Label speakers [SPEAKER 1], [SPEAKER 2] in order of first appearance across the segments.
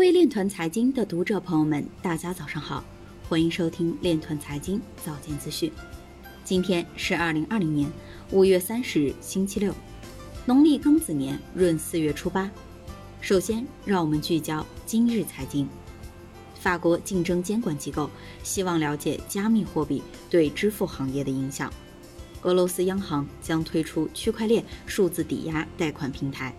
[SPEAKER 1] 各位链团财经的读者朋友们，大家早上好，欢迎收听链团财经早间资讯。今天是二零二零年五月三十日，星期六，农历庚子年闰四月初八。首先，让我们聚焦今日财经。法国竞争监管机构希望了解加密货币对支付行业的影响。俄罗斯央行将推出区块链数字抵押贷款平台。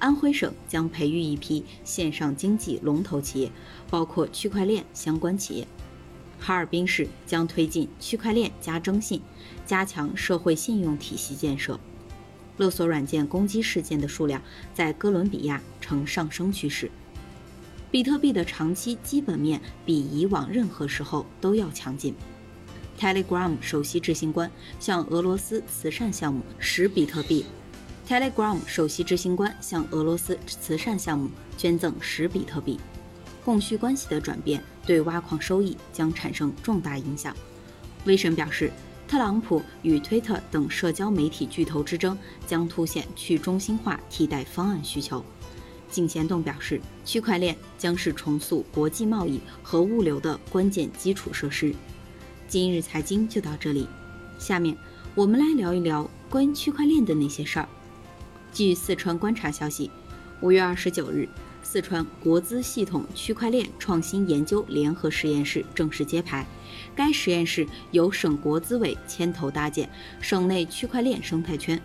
[SPEAKER 1] 安徽省将培育一批线上经济龙头企业，包括区块链相关企业。哈尔滨市将推进区块链加征信，加强社会信用体系建设。勒索软件攻击事件的数量在哥伦比亚呈上升趋势。比特币的长期基本面比以往任何时候都要强劲。Telegram 首席执行官向俄罗斯慈善项目十比特币。Telegram 首席执行官向俄罗斯慈善项目捐赠十比特币。供需关系的转变对挖矿收益将产生重大影响。威神表示。特朗普与推特等社交媒体巨头之争将凸显去中心化替代方案需求。井贤栋表示，区块链将是重塑国际贸易和物流的关键基础设施。今日财经就到这里，下面我们来聊一聊关于区块链的那些事儿。据四川观察消息，五月二十九日。四川国资系统区块链创新研究联合实验室正式揭牌。该实验室由省国资委牵头搭建省内区块链生态圈，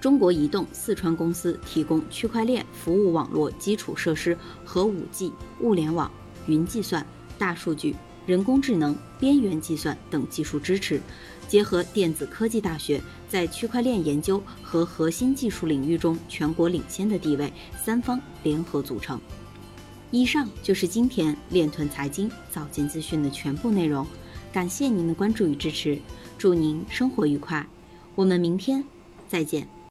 [SPEAKER 1] 中国移动四川公司提供区块链服务网络基础设施和 5G、物联网、云计算、大数据、人工智能、边缘计算等技术支持。结合电子科技大学在区块链研究和核心技术领域中全国领先的地位，三方联合组成。以上就是今天链团财经早间资讯的全部内容，感谢您的关注与支持，祝您生活愉快，我们明天再见。